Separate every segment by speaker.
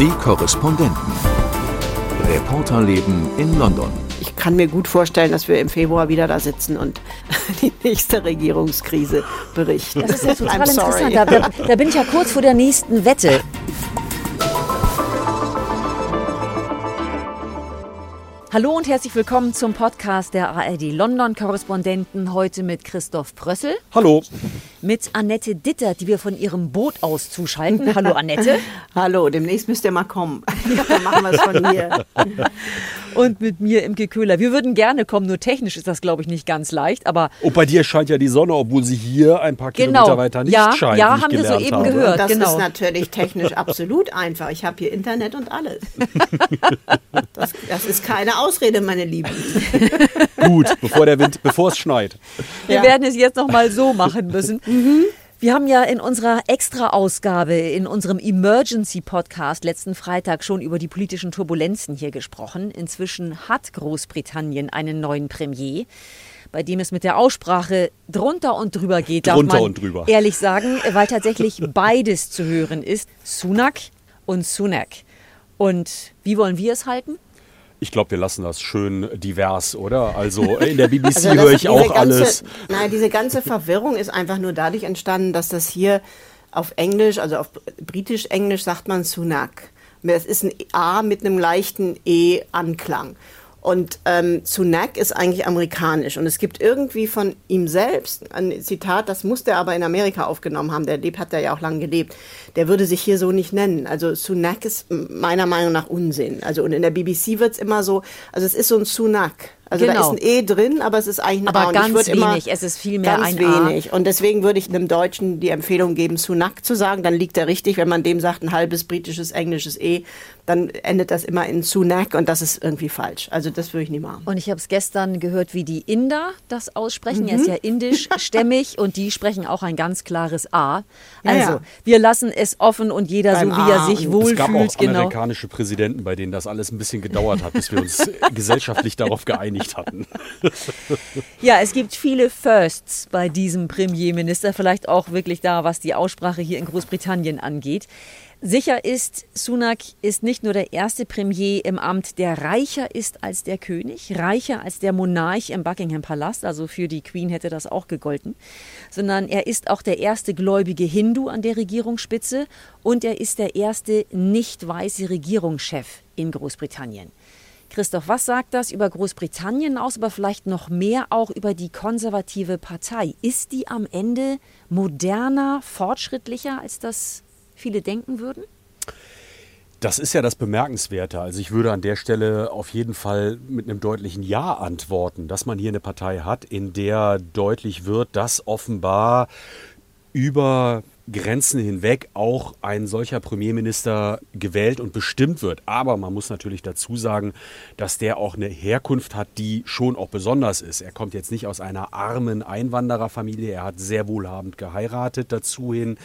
Speaker 1: Die Korrespondenten. Reporterleben in London.
Speaker 2: Ich kann mir gut vorstellen, dass wir im Februar wieder da sitzen und die nächste Regierungskrise berichten.
Speaker 3: Das ist ja total interessant. Da, da, bin ich ja kurz vor der nächsten Wette. Hallo und herzlich willkommen zum Podcast der ARD London Korrespondenten. Heute mit Christoph Prössel.
Speaker 4: Hallo.
Speaker 3: Mit Annette Ditter, die wir von ihrem Boot aus zuschalten. Hallo Annette.
Speaker 2: Hallo, demnächst müsst ihr mal kommen. Dann machen wir es von hier.
Speaker 3: Und mit mir im Köhler. Wir würden gerne kommen, nur technisch ist das, glaube ich, nicht ganz leicht. Aber
Speaker 4: Und bei dir scheint ja die Sonne, obwohl sie hier ein paar
Speaker 3: Genau.
Speaker 4: Kilometer weiter nicht
Speaker 3: Ja,
Speaker 4: scheint.
Speaker 3: ja, haben wir soeben
Speaker 4: habe.
Speaker 3: gehört.
Speaker 2: Das
Speaker 3: genau.
Speaker 2: ist natürlich technisch absolut einfach. Ich habe hier Internet und alles. Das, das ist keine Ausrede, meine Lieben.
Speaker 4: Gut, bevor der Wind, bevor es schneit.
Speaker 3: Wir
Speaker 2: Ja.
Speaker 3: werden es jetzt noch mal so machen müssen. Wir haben ja in unserer Extra-Ausgabe, in unserem Emergency-Podcast letzten Freitag schon über die politischen Turbulenzen hier gesprochen. Inzwischen hat Großbritannien einen neuen Premier, bei dem es mit der Aussprache drunter und drüber geht, darf
Speaker 4: Drunter
Speaker 3: man
Speaker 4: und drüber.
Speaker 3: ehrlich sagen, weil tatsächlich beides zu hören ist. Sunak und Sunak. Und wie wollen wir es halten?
Speaker 4: Ich glaube, wir lassen das schön divers, oder? Also in der BBC
Speaker 2: Also das-
Speaker 4: höre ich auch
Speaker 2: ganze,
Speaker 4: alles.
Speaker 2: Nein, diese ganze Verwirrung ist einfach nur dadurch entstanden, dass das hier auf Englisch, also auf britisch-englisch sagt man Sunak. Es ist ein A mit einem leichten E-Anklang. Und ähm, Sunak ist eigentlich amerikanisch. Und es gibt irgendwie von ihm selbst ein Zitat, das musste er aber in Amerika aufgenommen haben. Der lebt, hat er ja auch lange gelebt. Der würde sich hier so nicht nennen. Also Sunak ist meiner Meinung nach Unsinn. Also und in der BBC wird es immer so, also es ist so ein Sunak. Also
Speaker 3: Genau.
Speaker 2: da ist ein E drin, aber es ist eigentlich ein
Speaker 3: Aber
Speaker 2: A. Und ich
Speaker 3: ganz
Speaker 2: immer
Speaker 3: wenig. Es ist vielmehr
Speaker 2: ganz
Speaker 3: ein A.
Speaker 2: wenig. Und deswegen würde ich einem Deutschen die Empfehlung geben, Sunak zu sagen. Dann liegt er richtig. Wenn man dem sagt, ein halbes britisches, englisches E, dann endet das immer in Sunak und das ist irgendwie falsch. Also das würde ich nie machen.
Speaker 3: Und ich habe es gestern gehört, wie die Inder das aussprechen. Er ist ja indischstämmig und die sprechen auch ein ganz klares A.
Speaker 2: Ja,
Speaker 3: Also,
Speaker 2: ja.
Speaker 3: wir lassen es offen und jeder
Speaker 2: Beim
Speaker 3: so, wie er
Speaker 2: A
Speaker 3: sich
Speaker 2: und-
Speaker 4: Es gab auch
Speaker 3: wohlfühlt. Genau.
Speaker 4: amerikanische Präsidenten, bei denen das alles ein bisschen gedauert hat, bis wir uns gesellschaftlich darauf geeinigt hatten.
Speaker 3: Ja, es gibt viele Firsts bei diesem Premierminister, vielleicht auch wirklich da, was die Aussprache hier in Großbritannien angeht. Sicher ist, Sunak ist nicht nur der erste Premier im Amt, der reicher ist als der König, reicher als der Monarch im Buckingham Palast, also für die Queen hätte das auch gegolten, sondern er ist auch der erste gläubige Hindu an der Regierungsspitze und er ist der erste nicht weiße Regierungschef in Großbritannien. Christoph, was sagt das über Großbritannien aus, aber vielleicht noch mehr auch über die konservative Partei? Ist die am Ende moderner, fortschrittlicher, als das viele denken würden?
Speaker 4: Das ist ja das Bemerkenswerte. Also ich würde an der Stelle auf jeden Fall mit einem deutlichen Ja antworten, dass man hier eine Partei hat, in der deutlich wird, dass offenbar über Grenzen hinweg auch ein solcher Premierminister gewählt und bestimmt wird. Aber man muss natürlich dazu sagen, dass der auch eine Herkunft hat, die schon auch besonders ist. Er kommt jetzt nicht aus einer armen Einwandererfamilie. Er hat sehr wohlhabend geheiratet dazu hin.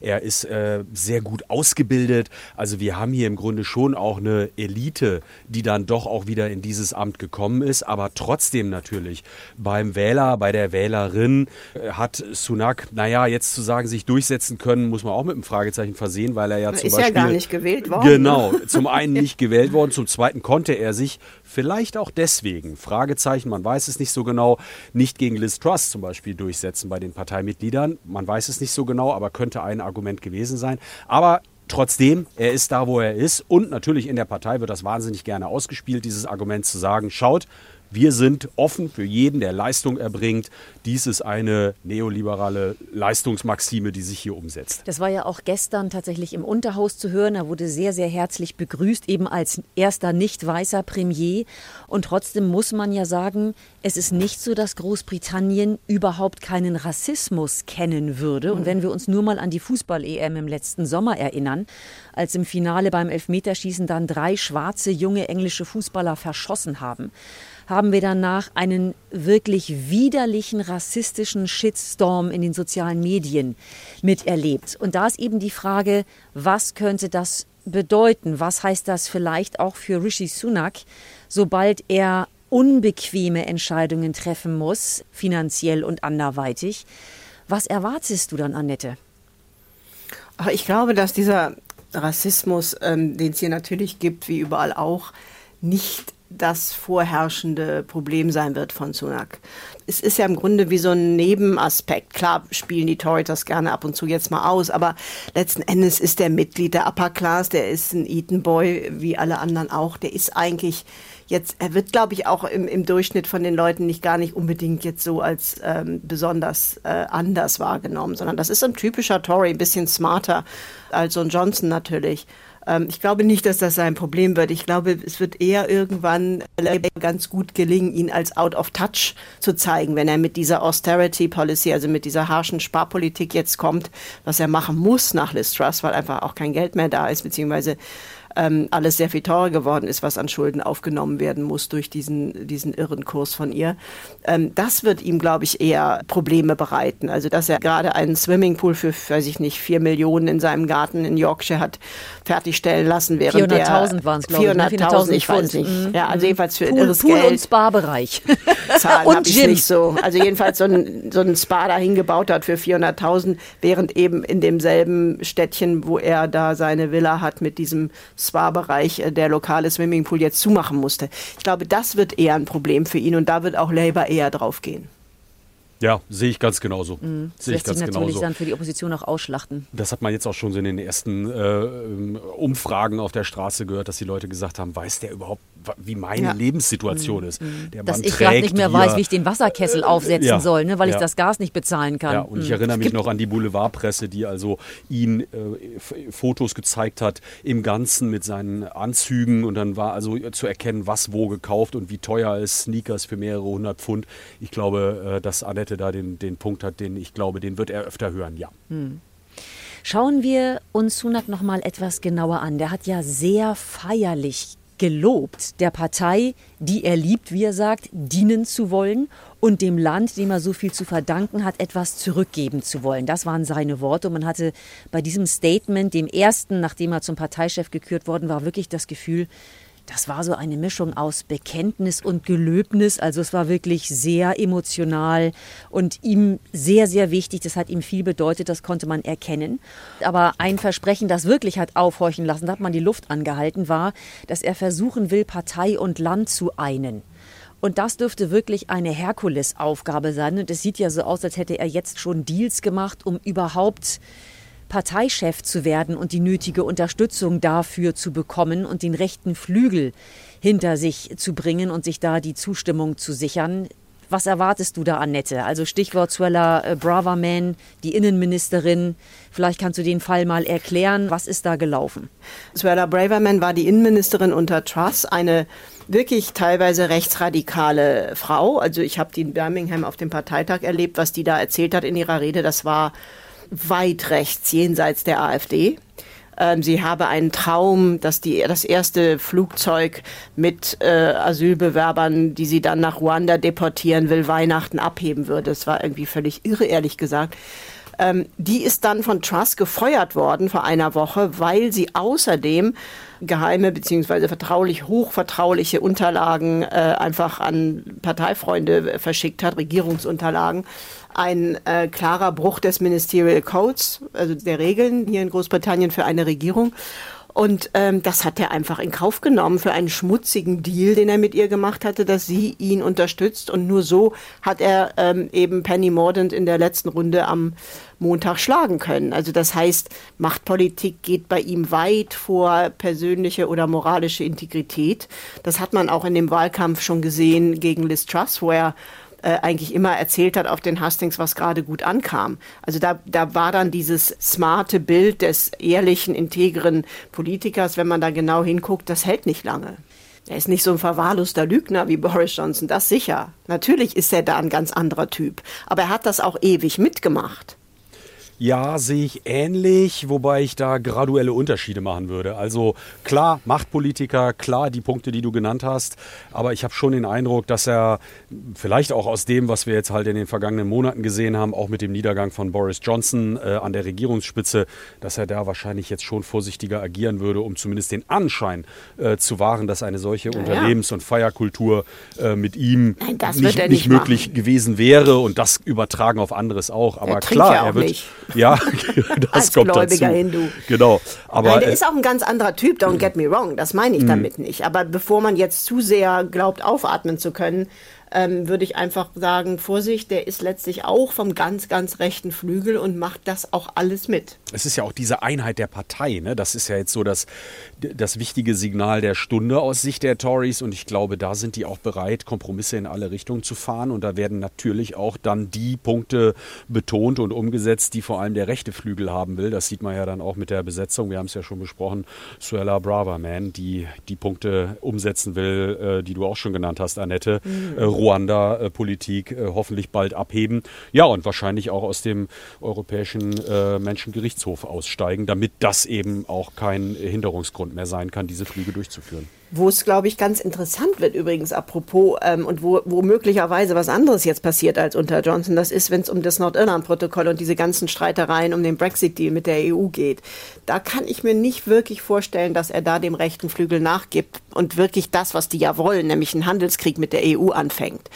Speaker 4: Er ist äh, sehr gut ausgebildet. Also wir haben hier im Grunde schon auch eine Elite, die dann doch auch wieder in dieses Amt gekommen ist. Aber trotzdem natürlich beim Wähler, bei der Wählerin äh, hat Sunak, naja, jetzt zu sagen, sich durchsetzen können, muss man auch mit einem Fragezeichen versehen, weil er ja zum
Speaker 2: ist
Speaker 4: Beispiel...
Speaker 2: ja gar nicht gewählt worden.
Speaker 4: Genau, zum einen nicht gewählt worden, zum zweiten konnte er sich vielleicht auch deswegen, Fragezeichen, man weiß es nicht so genau, nicht gegen Liz Truss zum Beispiel durchsetzen bei den Parteimitgliedern. Man weiß es nicht so genau, aber könnte ein Argument gewesen sein. Aber Trotzdem, er ist da, wo er ist. Und natürlich in der Partei wird das wahnsinnig gerne ausgespielt, dieses Argument zu sagen, schaut, wir sind offen für jeden, der Leistung erbringt. Dies ist eine neoliberale Leistungsmaxime, die sich hier umsetzt.
Speaker 3: Das war ja auch gestern tatsächlich im Unterhaus zu hören. Er wurde sehr, sehr herzlich begrüßt, eben als erster nicht weißer Premier. Und trotzdem muss man ja sagen, es ist nicht so, dass Großbritannien überhaupt keinen Rassismus kennen würde. Und wenn wir uns nur mal an die Fußball-EM im letzten Sommer erinnern, als im Finale beim Elfmeterschießen dann drei schwarze junge englische Fußballer verschossen haben, haben wir danach einen wirklich widerlichen rassistischen Shitstorm in den sozialen Medien miterlebt. Und da ist eben die Frage, was könnte das bedeuten? Was heißt das vielleicht auch für Rishi Sunak, sobald er unbequeme Entscheidungen treffen muss, finanziell und anderweitig? Was erwartest du dann, Annette?
Speaker 2: Aber ich glaube, dass dieser Rassismus, ähm, den es hier natürlich gibt, wie überall auch, nicht das vorherrschende Problem sein wird von Sunak. Es ist ja im Grunde wie so ein Nebenaspekt. Klar spielen die Tories das gerne ab und zu jetzt mal aus, aber letzten Endes ist der Mitglied der Upper Class, der ist ein Eaton Boy, wie alle anderen auch. Der ist eigentlich jetzt, er wird, glaube ich, auch im, im Durchschnitt von den Leuten nicht gar nicht unbedingt jetzt so als ähm, besonders äh, anders wahrgenommen, sondern das ist ein typischer Tory, ein bisschen smarter als so ein Johnson natürlich. Ähm, ich glaube nicht, dass das sein Problem wird. Ich glaube, es wird eher irgendwann ganz gut gelingen, ihn als out of touch zu zeigen, wenn er mit dieser Austerity Policy, also mit dieser harschen Sparpolitik jetzt kommt, was er machen muss nach Liz Truss, weil einfach auch kein Geld mehr da ist, beziehungsweise ähm, alles sehr viel teurer geworden ist, was an Schulden aufgenommen werden muss durch diesen, diesen irren Kurs von ihr. Ähm, das wird ihm, glaube ich, eher Probleme bereiten. Also, dass er gerade einen Swimmingpool für, weiß ich nicht, vier Millionen in seinem Garten in Yorkshire hat fertigstellen lassen, während
Speaker 3: 400.000 waren es, glaube ich.
Speaker 2: 400.000, ne? ich weiß nicht. Mhm. Ja, also jedenfalls für
Speaker 3: Pool,
Speaker 2: irres
Speaker 3: Pool
Speaker 2: Geld.
Speaker 3: und Spa-Bereich.
Speaker 2: Zahlen habe ich nicht so. Also jedenfalls so ein, so ein Spa dahin gebaut hat für 400.000, während eben in demselben Städtchen, wo er da seine Villa hat mit diesem Spa-Bereich, äh, der lokale Swimmingpool jetzt zumachen musste. Ich glaube, das wird eher ein Problem für ihn und da wird auch Labour eher drauf gehen.
Speaker 4: Ja, sehe ich ganz genauso.
Speaker 3: Mhm. Das
Speaker 4: Sehe ich
Speaker 3: lässt sich
Speaker 4: ganz
Speaker 3: natürlich
Speaker 4: genauso.
Speaker 3: dann für die Opposition auch ausschlachten.
Speaker 4: Das hat man jetzt auch schon so in den ersten äh, Umfragen auf der Straße gehört, dass die Leute gesagt haben, weiß der überhaupt, wie meine
Speaker 2: Ja.
Speaker 4: Lebenssituation ist? Der
Speaker 3: Dass
Speaker 4: Mann
Speaker 3: ich gerade nicht mehr
Speaker 4: hier-
Speaker 3: weiß, wie ich den Wasserkessel aufsetzen
Speaker 4: ja,
Speaker 3: soll, ne, weil ich
Speaker 4: ja.
Speaker 3: das Gas nicht bezahlen kann.
Speaker 4: Ja, und ich
Speaker 3: Mhm.
Speaker 4: erinnere mich noch an die Boulevardpresse, die also ihn äh, Fotos gezeigt hat im Ganzen mit seinen Anzügen und dann war also zu erkennen, was wo gekauft und wie teuer ist Sneakers für mehrere hundert Pfund. Ich glaube, äh, dass Annette da den, den Punkt hat, den ich glaube, den wird er öfter hören, ja.
Speaker 3: Schauen wir uns Sunak noch mal etwas genauer an. Der hat ja sehr feierlich gelobt, der Partei, die er liebt, wie er sagt, dienen zu wollen und dem Land, dem er so viel zu verdanken hat, etwas zurückgeben zu wollen. Das waren seine Worte. Und man hatte bei diesem Statement, dem ersten, nachdem er zum Parteichef gekürt worden war, wirklich das Gefühl, das war so eine Mischung aus Bekenntnis und Gelöbnis. Also es war wirklich sehr emotional und ihm sehr, sehr wichtig. Das hat ihm viel bedeutet, das konnte man erkennen. Aber ein Versprechen, das wirklich hat aufhorchen lassen, da hat man die Luft angehalten, war, dass er versuchen will, Partei und Land zu einen. Und das dürfte wirklich eine Herkulesaufgabe sein. Und es sieht ja so aus, als hätte er jetzt schon Deals gemacht, um überhaupt Parteichef zu werden und die nötige Unterstützung dafür zu bekommen und den rechten Flügel hinter sich zu bringen und sich da die Zustimmung zu sichern. Was erwartest du da, Annette? Also Stichwort Suella äh, Braverman, die Innenministerin. Vielleicht kannst du den Fall mal erklären. Was ist da gelaufen?
Speaker 2: Suella Braverman war die Innenministerin unter Truss, eine wirklich teilweise rechtsradikale Frau. Also ich habe die in Birmingham auf dem Parteitag erlebt, was die da erzählt hat in ihrer Rede. Das war weit rechts, jenseits der AfD. Ähm, sie habe einen Traum, dass die, das erste Flugzeug mit äh, Asylbewerbern, die sie dann nach Ruanda deportieren will, Weihnachten abheben würde. Das war irgendwie völlig irre, ehrlich gesagt. Ähm, die ist dann von Truss gefeuert worden vor einer Woche, weil sie außerdem geheime bzw. vertraulich, hochvertrauliche Unterlagen äh, einfach an Parteifreunde verschickt hat, Regierungsunterlagen. Ein äh, klarer Bruch des Ministerial Codes, also der Regeln hier in Großbritannien für eine Regierung. Und ähm, das hat er einfach in Kauf genommen für einen schmutzigen Deal, den er mit ihr gemacht hatte, dass sie ihn unterstützt. Und nur so hat er ähm, eben Penny Mordaunt in der letzten Runde am Montag schlagen können. Also das heißt, Machtpolitik geht bei ihm weit vor persönliche oder moralische Integrität. Das hat man auch in dem Wahlkampf schon gesehen gegen Liz Truss, wo er äh, eigentlich immer erzählt hat auf den Hustings, was gerade gut ankam. Also da, da war dann dieses smarte Bild des ehrlichen, integren Politikers, wenn man da genau hinguckt, das hält nicht lange. Er ist nicht so ein verwahrloster Lügner wie Boris Johnson, das sicher. Natürlich ist er da ein ganz anderer Typ. Aber er hat das auch ewig mitgemacht.
Speaker 4: Ja, sehe ich ähnlich, wobei ich da graduelle Unterschiede machen würde. Also klar, Machtpolitiker, klar die Punkte, die du genannt hast, aber ich habe schon den Eindruck, dass er vielleicht auch aus dem, was wir jetzt halt in den vergangenen Monaten gesehen haben, auch mit dem Niedergang von Boris Johnson äh, an der Regierungsspitze, dass er da wahrscheinlich jetzt schon vorsichtiger agieren würde, um zumindest den Anschein äh, zu wahren, dass eine solche
Speaker 2: ja.
Speaker 4: Unternehmens- und Feierkultur äh, mit ihm
Speaker 2: Nein,
Speaker 4: nicht,
Speaker 2: er
Speaker 4: nicht
Speaker 2: nicht
Speaker 4: möglich gewesen wäre und das übertragen auf anderes auch. Aber
Speaker 2: trinkt
Speaker 4: klar,
Speaker 2: ja auch
Speaker 4: er wird
Speaker 2: nicht.
Speaker 4: Ja, das
Speaker 2: Als
Speaker 4: kommt
Speaker 2: gläubiger
Speaker 4: dazu.
Speaker 2: Hindu.
Speaker 4: Genau. Aber
Speaker 2: Nein, der
Speaker 4: äh,
Speaker 2: ist auch ein ganz anderer Typ, don't get me wrong, das meine ich damit nicht. Aber bevor man jetzt zu sehr glaubt, aufatmen zu können, ähm, würde ich einfach sagen, Vorsicht, der ist letztlich auch vom ganz, ganz rechten Flügel und macht das auch alles mit.
Speaker 4: es ist ja auch diese Einheit der Partei. Ne? Das ist ja jetzt so das, das wichtige Signal der Stunde aus Sicht der Tories. Und ich glaube, da sind die auch bereit, Kompromisse in alle Richtungen zu fahren. Und da werden natürlich auch dann die Punkte betont und umgesetzt, die vor allem der rechte Flügel haben will. Das sieht man ja dann auch mit der Besetzung. Wir haben es ja schon besprochen. Suella Braverman, die die Punkte umsetzen will, äh, die du auch schon genannt hast, Annette. Äh, Ruanda-Politik äh, hoffentlich bald abheben. Ja, und wahrscheinlich auch aus dem Europäischen äh, Menschengerichtshof aussteigen, damit das eben auch kein Hinderungsgrund mehr sein kann, diese Flüge durchzuführen.
Speaker 2: Wo es, glaube ich, ganz interessant wird übrigens, apropos, ähm, und wo, wo möglicherweise was anderes jetzt passiert als unter Johnson, das ist, wenn es um das Nordirland-Protokoll und diese ganzen Streitereien um den Brexit-Deal mit der EU geht. Da kann ich mir nicht wirklich vorstellen, dass er da dem rechten Flügel nachgibt und wirklich das, was die ja wollen, nämlich einen Handelskrieg mit der EU anfängt.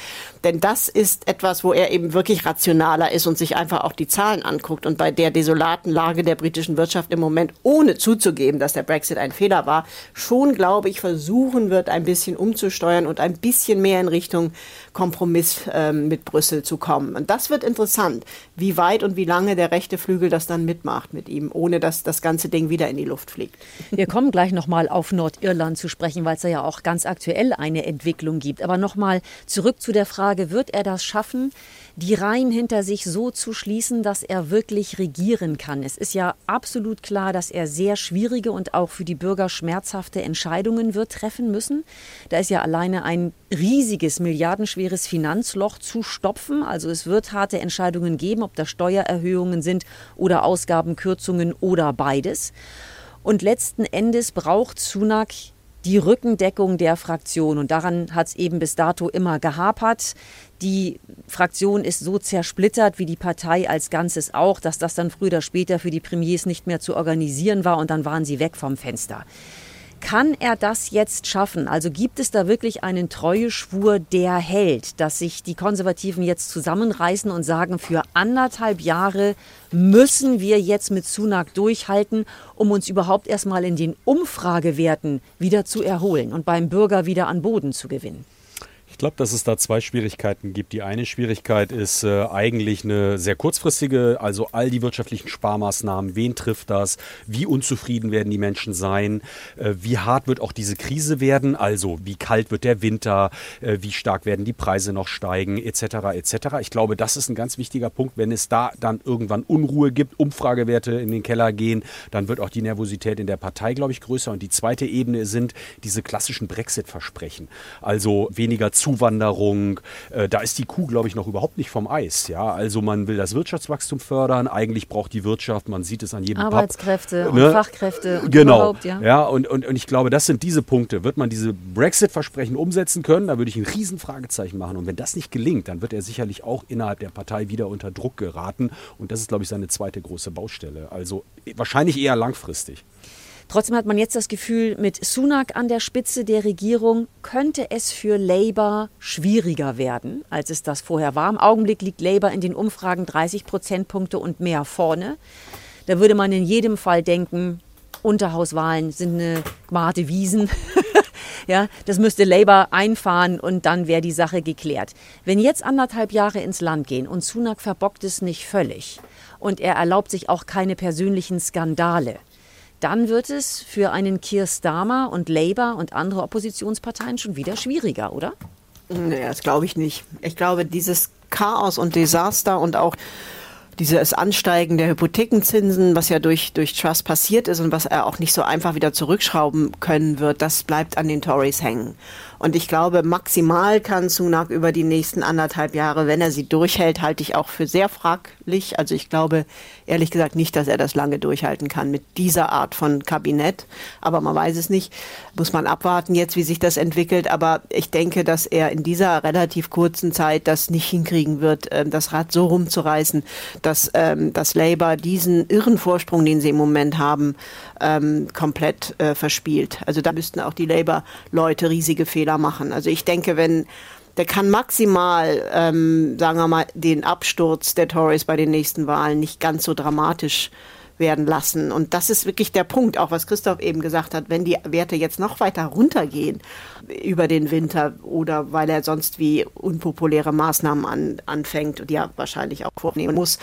Speaker 2: Denn das ist etwas, wo er eben wirklich rationaler ist und sich einfach auch die Zahlen anguckt. Und bei der desolaten Lage der britischen Wirtschaft im Moment, ohne zuzugeben, dass der Brexit ein Fehler war, schon, glaube ich, versuchen wird, ein bisschen umzusteuern und ein bisschen mehr in Richtung Kompromiss ähm, mit Brüssel zu kommen. Und das wird interessant, wie weit und wie lange der rechte Flügel das dann mitmacht mit ihm, ohne dass das ganze Ding wieder in die Luft fliegt.
Speaker 3: Wir kommen gleich nochmal auf Nordirland zu sprechen, weil es ja auch ganz aktuell eine Entwicklung gibt. Aber nochmal zurück zu der Frage, wird er das schaffen, die Reihen hinter sich so zu schließen, dass er wirklich regieren kann? Es ist ja absolut klar, dass er sehr schwierige und auch für die Bürger schmerzhafte Entscheidungen wird treffen müssen. Da ist ja alleine ein riesiges, milliardenschweres Finanzloch zu stopfen. Also es wird harte Entscheidungen geben, ob das Steuererhöhungen sind oder Ausgabenkürzungen oder beides. Und letzten Endes braucht Sunak die Rückendeckung der Fraktion. Und daran hat es eben bis dato immer gehapert. Die Fraktion ist so zersplittert, wie die Partei als Ganzes auch, dass das dann früher oder später für die Premiers nicht mehr zu organisieren war und dann waren sie weg vom Fenster. Kann er das jetzt schaffen? Also gibt es da wirklich einen Treueschwur, der hält, dass sich die Konservativen jetzt zusammenreißen und sagen, für anderthalb Jahre müssen wir jetzt mit Sunak durchhalten, um uns überhaupt erstmal in den Umfragewerten wieder zu erholen und beim Bürger wieder an Boden zu gewinnen?
Speaker 4: Ich glaube, dass es da zwei Schwierigkeiten gibt. Die eine Schwierigkeit ist äh, eigentlich eine sehr kurzfristige, also all die wirtschaftlichen Sparmaßnahmen, wen trifft das, wie unzufrieden werden die Menschen sein, äh, wie hart wird auch diese Krise werden, also wie kalt wird der Winter, äh, wie stark werden die Preise noch steigen, etc. etc. Ich glaube, das ist ein ganz wichtiger Punkt. Wenn es da dann irgendwann Unruhe gibt, Umfragewerte in den Keller gehen, dann wird auch die Nervosität in der Partei, glaube ich, größer. Und die zweite Ebene sind diese klassischen Brexit-Versprechen, also weniger Zuwanderung. Äh, da ist die Kuh, glaube ich, noch überhaupt nicht vom Eis. Ja, also man will das Wirtschaftswachstum fördern. Eigentlich braucht die Wirtschaft, man sieht es an jedem
Speaker 3: Arbeitskräfte
Speaker 4: Pub,
Speaker 3: und
Speaker 4: ne?
Speaker 3: Fachkräfte und
Speaker 4: genau.
Speaker 3: überhaupt, ja.
Speaker 4: Ja, und, und, und ich glaube, das sind diese Punkte. Wird man diese Brexit-Versprechen umsetzen können, da würde ich ein Riesenfragezeichen machen. Und wenn das nicht gelingt, dann wird er sicherlich auch innerhalb der Partei wieder unter Druck geraten. Und das ist, glaube ich, seine zweite große Baustelle. Also wahrscheinlich eher langfristig.
Speaker 3: Trotzdem hat man jetzt das Gefühl, mit Sunak an der Spitze der Regierung könnte es für Labour schwieriger werden, als es das vorher war. Im Augenblick liegt Labour in den Umfragen 30 Prozentpunkte und mehr vorne. Da würde man in jedem Fall denken, Unterhauswahlen sind eine Marte Wiesen. ja, das müsste Labour einfahren und dann wäre die Sache geklärt. Wenn jetzt anderthalb Jahre ins Land gehen und Sunak verbockt es nicht völlig und er erlaubt sich auch keine persönlichen Skandale, dann wird es für einen Keir Starmer und Labour und andere Oppositionsparteien schon wieder schwieriger, oder?
Speaker 2: Nee, das glaube ich nicht. Ich glaube, dieses Chaos und Desaster und auch dieses Ansteigen der Hypothekenzinsen, was ja durch, durch Trust passiert ist und was er auch nicht so einfach wieder zurückschrauben können wird, das bleibt an den Tories hängen. Und ich glaube, maximal kann Sunak über die nächsten anderthalb Jahre, wenn er sie durchhält, halte ich auch für sehr fraglich. Also ich glaube ehrlich gesagt nicht, dass er das lange durchhalten kann mit dieser Art von Kabinett. Aber man weiß es nicht. Muss man abwarten jetzt, wie sich das entwickelt. Aber ich denke, dass er in dieser relativ kurzen Zeit das nicht hinkriegen wird, ähm, das Rad so rumzureißen, dass ähm, das Labour diesen irren Vorsprung, den sie im Moment haben, ähm, komplett äh, verspielt. Also da müssten auch die Labour-Leute riesige Fehler machen. Also ich denke, wenn der kann maximal, ähm, sagen wir mal, den Absturz der Tories bei den nächsten Wahlen nicht ganz so dramatisch werden lassen. Und das ist wirklich der Punkt, auch was Christoph eben gesagt hat, wenn die Werte jetzt noch weiter runtergehen über den Winter oder weil er sonst wie unpopuläre Maßnahmen an, anfängt und ja wahrscheinlich auch vornehmen muss,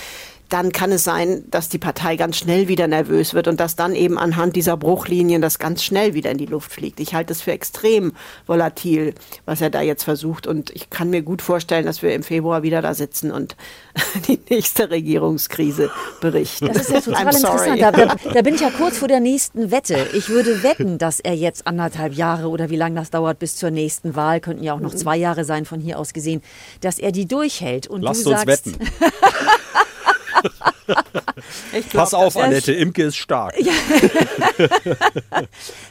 Speaker 2: dann kann es sein, dass die Partei ganz schnell wieder nervös wird und dass dann eben anhand dieser Bruchlinien das ganz schnell wieder in die Luft fliegt. Ich halte es für extrem volatil, was er da jetzt versucht. Und ich kann mir gut vorstellen, dass wir im Februar wieder da sitzen und die nächste Regierungskrise berichten.
Speaker 3: Das ist ja total interessant. Da, da, da, bin ich ja kurz vor der nächsten Wette. Ich würde wetten, dass er jetzt anderthalb Jahre oder wie lange das dauert bis zur nächsten Wahl, könnten ja auch noch zwei Jahre sein von hier aus gesehen, dass er die durchhält. Und
Speaker 4: Lasst
Speaker 3: du
Speaker 4: uns
Speaker 3: sagst,
Speaker 4: wetten. glaub, Pass auf, Annette, Imke ist stark. Ja.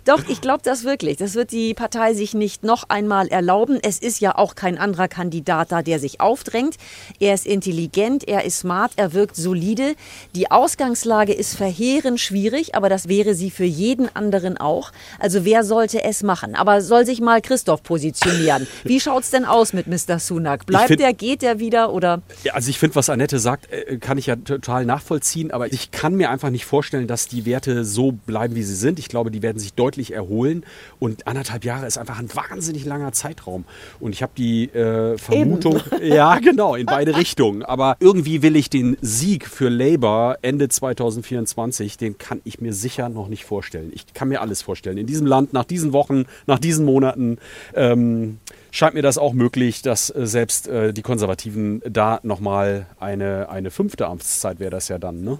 Speaker 3: Doch, ich glaube das wirklich. Das wird die Partei sich nicht noch einmal erlauben. Es ist ja auch kein anderer Kandidat da, der sich aufdrängt. Er ist intelligent, er ist smart, er wirkt solide. Die Ausgangslage ist verheerend schwierig, aber das wäre sie für jeden anderen auch. Also wer sollte es machen? Aber soll sich mal Christoph positionieren. Wie schaut es denn aus mit Mr. Sunak? Bleibt find, der, geht der wieder oder?
Speaker 4: Ja, also ich finde, was Annette sagt, äh, kann ich ja total nachvollziehen, aber ich kann mir einfach nicht vorstellen, dass die Werte so bleiben, wie sie sind. Ich glaube, die werden sich deutlich erholen und anderthalb Jahre ist einfach ein wahnsinnig langer Zeitraum. Und ich habe die äh, Vermutung, Eben. ja genau, in beide Richtungen. Aber irgendwie will ich den Sieg für Labour Ende 2024, den kann ich mir sicher noch nicht vorstellen. Ich kann mir alles vorstellen. In diesem Land, nach diesen Wochen, nach diesen Monaten. Ähm, scheint mir das auch möglich, dass äh, selbst äh, die Konservativen da nochmal eine, eine fünfte Amtszeit wäre das ja dann, ne?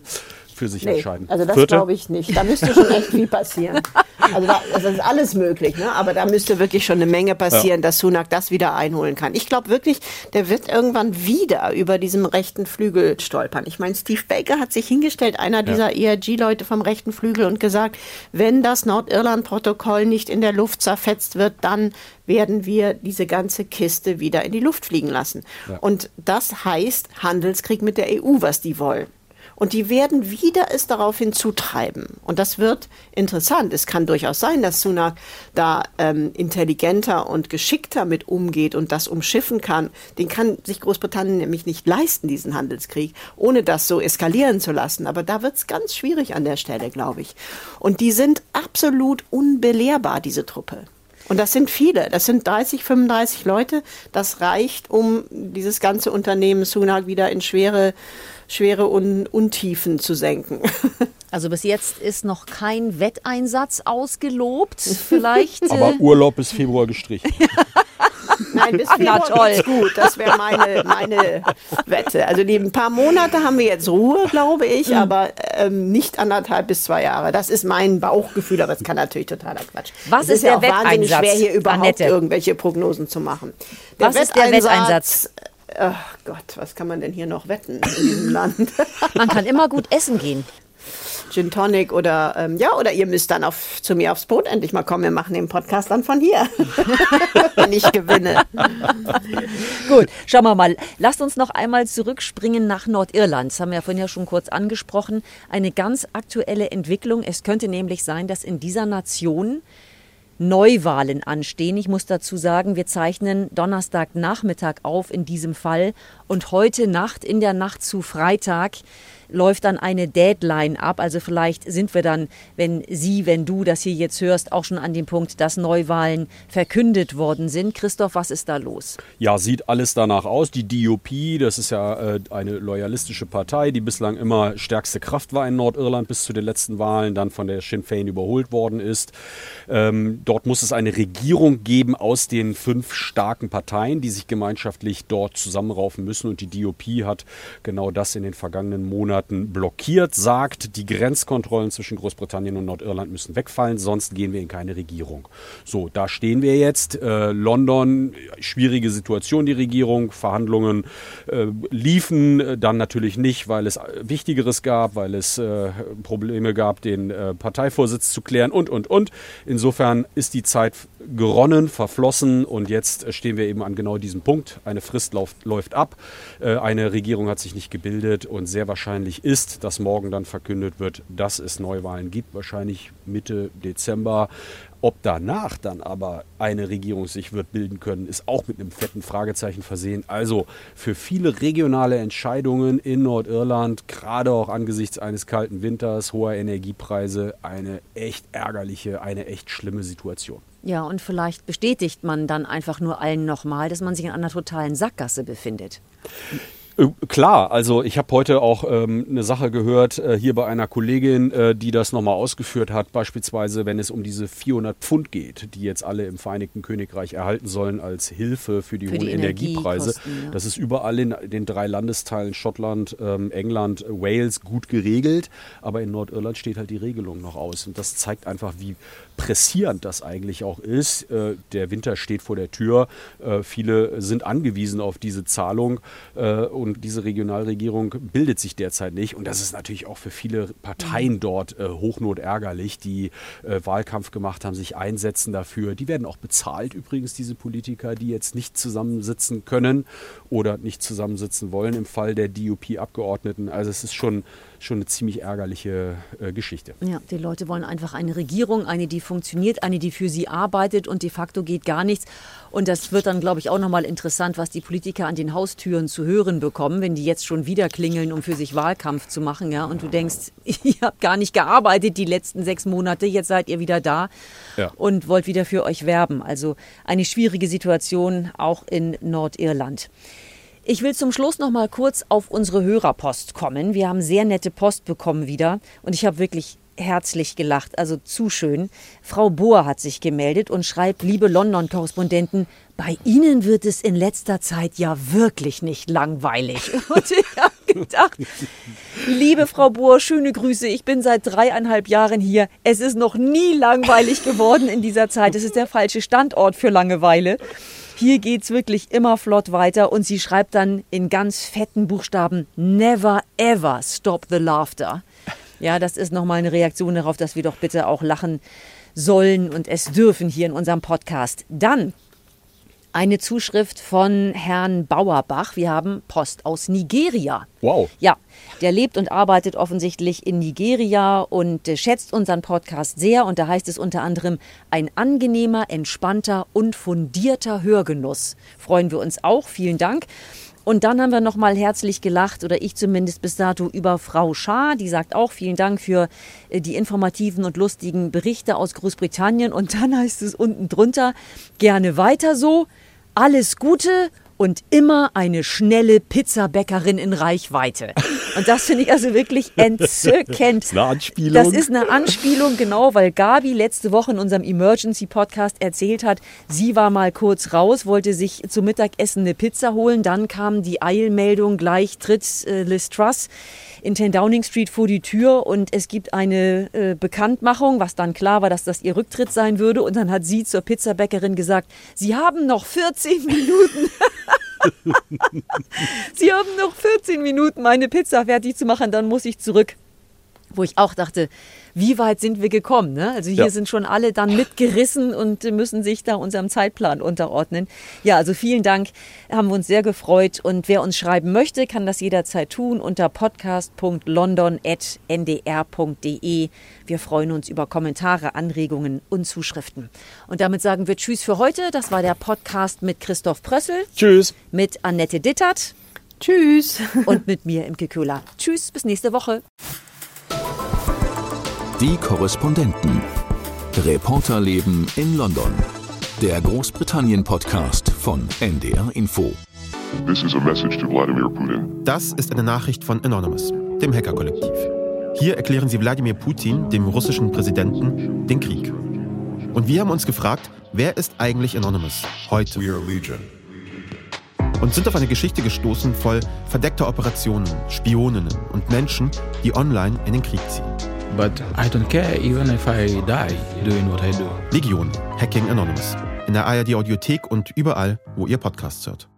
Speaker 4: Für sich nee, entscheiden.
Speaker 2: Also das glaube ich nicht. Da müsste schon echt viel passieren. Also da, das ist alles möglich, ne? aber da müsste wirklich schon eine Menge passieren, ja. dass Sunak das wieder einholen kann. Ich glaube wirklich, der wird irgendwann wieder über diesem rechten Flügel stolpern. Ich meine, Steve Baker hat sich hingestellt, einer dieser ja. ERG-Leute vom rechten Flügel, und gesagt, wenn das Nordirland-Protokoll nicht in der Luft zerfetzt wird, dann werden wir diese ganze Kiste wieder in die Luft fliegen lassen. Ja. Und das heißt Handelskrieg mit der EU, was die wollen. Und die werden wieder es darauf hinzutreiben. Und das wird interessant. Es kann durchaus sein, dass Sunak da ähm, intelligenter und geschickter mit umgeht und das umschiffen kann. Den kann sich Großbritannien nämlich nicht leisten, diesen Handelskrieg, ohne das so eskalieren zu lassen. Aber da wird es ganz schwierig an der Stelle, glaube ich. Und die sind absolut unbelehrbar, diese Truppe. Und das sind viele, das sind 30, 35 Leute. Das reicht, um dieses ganze Unternehmen Sunak wieder in schwere schwere Un Untiefen zu senken.
Speaker 3: Also bis jetzt ist noch kein Wetteinsatz ausgelobt, vielleicht.
Speaker 4: Aber äh, Urlaub bis Februar gestrichen.
Speaker 2: Nein, bis Februar Na, toll. gut. Das wäre meine, meine Wette. Also die ein paar Monate haben wir jetzt Ruhe, glaube ich, mhm. aber ähm, nicht anderthalb bis zwei Jahre. Das ist mein Bauchgefühl, aber es kann natürlich totaler Quatsch.
Speaker 3: Was ist, ist ja
Speaker 2: der auch wahnsinnig schwer, hier überhaupt Annette. irgendwelche Prognosen zu machen.
Speaker 3: Der Was ist der Wetteinsatz?
Speaker 2: Ach Gott, was kann man denn hier noch wetten in diesem Land?
Speaker 3: Man kann immer gut essen gehen.
Speaker 2: Gin Tonic oder ähm, ja, oder ihr müsst dann auf, zu mir aufs Boot endlich mal kommen. Wir machen den Podcast dann von hier, wenn ich gewinne.
Speaker 3: Gut, schauen wir mal. Lasst uns noch einmal zurückspringen nach Nordirland. Das haben wir ja vorhin ja schon kurz angesprochen. Eine ganz aktuelle Entwicklung. Es könnte nämlich sein, dass in dieser Nation Neuwahlen anstehen. Ich muss dazu sagen, wir zeichnen Donnerstagnachmittag auf in diesem Fall und heute Nacht, in der Nacht zu Freitag, läuft dann eine Deadline ab. Also vielleicht sind wir dann, wenn Sie, wenn du das hier jetzt hörst, auch schon an dem Punkt, dass Neuwahlen verkündet worden sind. Christoph, was ist da los?
Speaker 4: Ja, sieht alles danach aus. Die DUP, das ist ja äh, eine loyalistische Partei, die bislang immer stärkste Kraft war in Nordirland bis zu den letzten Wahlen, dann von der Sinn Féin überholt worden ist. Ähm, dort muss es eine Regierung geben aus den fünf starken Parteien, die sich gemeinschaftlich dort zusammenraufen müssen. Und die DUP hat genau das in den vergangenen Monaten Monaten blockiert, sagt, die Grenzkontrollen zwischen Großbritannien und Nordirland müssen wegfallen, sonst gehen wir in keine Regierung. So, da stehen wir jetzt. Äh, London, schwierige Situation, die Regierung. Verhandlungen äh, liefen äh, dann natürlich nicht, weil es Wichtigeres gab, weil es äh, Probleme gab, den äh, Parteivorsitz zu klären und, und, und. Insofern ist die Zeit geronnen, verflossen und jetzt stehen wir eben an genau diesem Punkt. Eine Frist läuft, läuft ab, äh, eine Regierung hat sich nicht gebildet und sehr wahrscheinlich ist, dass morgen dann verkündet wird, dass es Neuwahlen gibt, wahrscheinlich Mitte Dezember. Ob danach dann aber eine Regierung sich wird bilden können, ist auch mit einem fetten Fragezeichen versehen. Also für viele regionale Entscheidungen in Nordirland, gerade auch angesichts eines kalten Winters, hoher Energiepreise, eine echt ärgerliche, eine echt schlimme Situation.
Speaker 3: Ja, und vielleicht bestätigt man dann einfach nur allen nochmal, dass man sich in einer totalen Sackgasse befindet.
Speaker 4: Äh, klar, also ich habe heute auch ähm, eine Sache gehört äh, hier bei einer Kollegin, äh, die das nochmal ausgeführt hat, beispielsweise wenn es um diese 400 Pfund geht, die jetzt alle im Vereinigten Königreich erhalten sollen als Hilfe für die für hohen die Energiepreise. Ja. Das ist überall in den drei Landesteilen Schottland, ähm, England, Wales gut geregelt, aber in Nordirland steht halt die Regelung noch aus und das zeigt einfach, wie pressierend das eigentlich auch ist. Äh, der Winter steht vor der Tür, äh, viele sind angewiesen auf diese Zahlung äh, und diese Regionalregierung bildet sich derzeit nicht. Und das ist natürlich auch für viele Parteien dort äh, hochnotärgerlich, die äh, Wahlkampf gemacht haben, sich einsetzen dafür. Die werden auch bezahlt übrigens, diese Politiker, die jetzt nicht zusammensitzen können oder nicht zusammensitzen wollen im Fall der DUP-Abgeordneten. Also es ist schon schon eine ziemlich ärgerliche äh, Geschichte.
Speaker 3: Ja, die Leute wollen einfach eine Regierung, eine, die funktioniert, eine, die für sie arbeitet und de facto geht gar nichts. Und das wird dann, glaube ich, auch nochmal interessant, was die Politiker an den Haustüren zu hören bekommen, wenn die jetzt schon wieder klingeln, um für sich Wahlkampf zu machen. Ja? Und du denkst, ihr habt gar nicht gearbeitet die letzten sechs Monate, jetzt seid ihr wieder da ja. und wollt wieder für euch werben. Also eine schwierige Situation auch in Nordirland. Ich will zum Schluss noch mal kurz auf unsere Hörerpost kommen. Wir haben sehr nette Post bekommen wieder und ich habe wirklich herzlich gelacht, also zu schön. Frau Bohr hat sich gemeldet und schreibt, liebe London-Korrespondenten, bei Ihnen wird es in letzter Zeit ja wirklich nicht langweilig. Und ich habe gedacht, liebe Frau Bohr, schöne Grüße. Ich bin seit dreieinhalb Jahren hier. Es ist noch nie langweilig geworden in dieser Zeit. Es ist der falsche Standort für Langeweile. Hier geht es wirklich immer flott weiter und sie schreibt dann in ganz fetten Buchstaben Never ever stop the laughter. Ja, das ist nochmal eine Reaktion darauf, dass wir doch bitte auch lachen sollen und es dürfen hier in unserem Podcast. Dann eine Zuschrift von Herrn Bauerbach. Wir haben Post aus Nigeria.
Speaker 4: Wow.
Speaker 3: Ja, der lebt und arbeitet offensichtlich in Nigeria und äh, schätzt unseren Podcast sehr. Und da heißt es unter anderem, ein angenehmer, entspannter und fundierter Hörgenuss. Freuen wir uns auch. Vielen Dank. Und dann haben wir nochmal herzlich gelacht, oder ich zumindest bis dato, über Frau Schaar. Die sagt auch vielen Dank für äh, die informativen und lustigen Berichte aus Großbritannien. Und dann heißt es unten drunter, gerne weiter so alles Gute und immer eine schnelle Pizzabäckerin in Reichweite. Und das finde ich also wirklich entzückend.
Speaker 4: Das ist eine Anspielung.
Speaker 3: Das ist eine Anspielung, genau, weil Gabi letzte Woche in unserem Emergency Podcast erzählt hat, sie war mal kurz raus, wollte sich zum Mittagessen eine Pizza holen. Dann kam die Eilmeldung, gleich tritt äh, Liz Truss in 10 Downing Street vor die Tür und es gibt eine äh, Bekanntmachung, was dann klar war, dass das ihr Rücktritt sein würde. Und dann hat sie zur Pizzabäckerin gesagt, sie haben noch 14 Minuten. sie haben noch 14 Minuten, meine Pizza fertig zu machen, dann muss ich zurück. Wo ich auch dachte, wie weit sind wir gekommen? Ne? Also hier ja. sind schon alle dann mitgerissen und müssen sich da unserem Zeitplan unterordnen. Ja, also vielen Dank, haben wir uns sehr gefreut. Und wer uns schreiben möchte, kann das jederzeit tun unter podcast.london.ndr.de. Wir freuen uns über Kommentare, Anregungen und Zuschriften. Und damit sagen wir Tschüss für heute. Das war der Podcast mit Christoph Prössel.
Speaker 4: Tschüss.
Speaker 3: Mit Annette Dittert.
Speaker 2: Tschüss.
Speaker 3: Und mit mir im Köhler. Tschüss, bis nächste Woche.
Speaker 1: Die Korrespondenten. Reporterleben in London. Der Großbritannien-Podcast von NDR Info.
Speaker 5: Das ist eine Nachricht von Anonymous, dem Hacker-Kollektiv. Hier erklären sie Wladimir Putin, dem russischen Präsidenten, den Krieg. Und wir haben uns gefragt, wer ist eigentlich Anonymous heute? Und sind auf eine Geschichte gestoßen voll verdeckter Operationen, Spioninnen und Menschen, die online in den Krieg ziehen.
Speaker 6: But I don't care even if I die doing what I do.
Speaker 5: Legion, Hacking Anonymous. In der ARD Audiothek und überall, wo ihr Podcasts hört.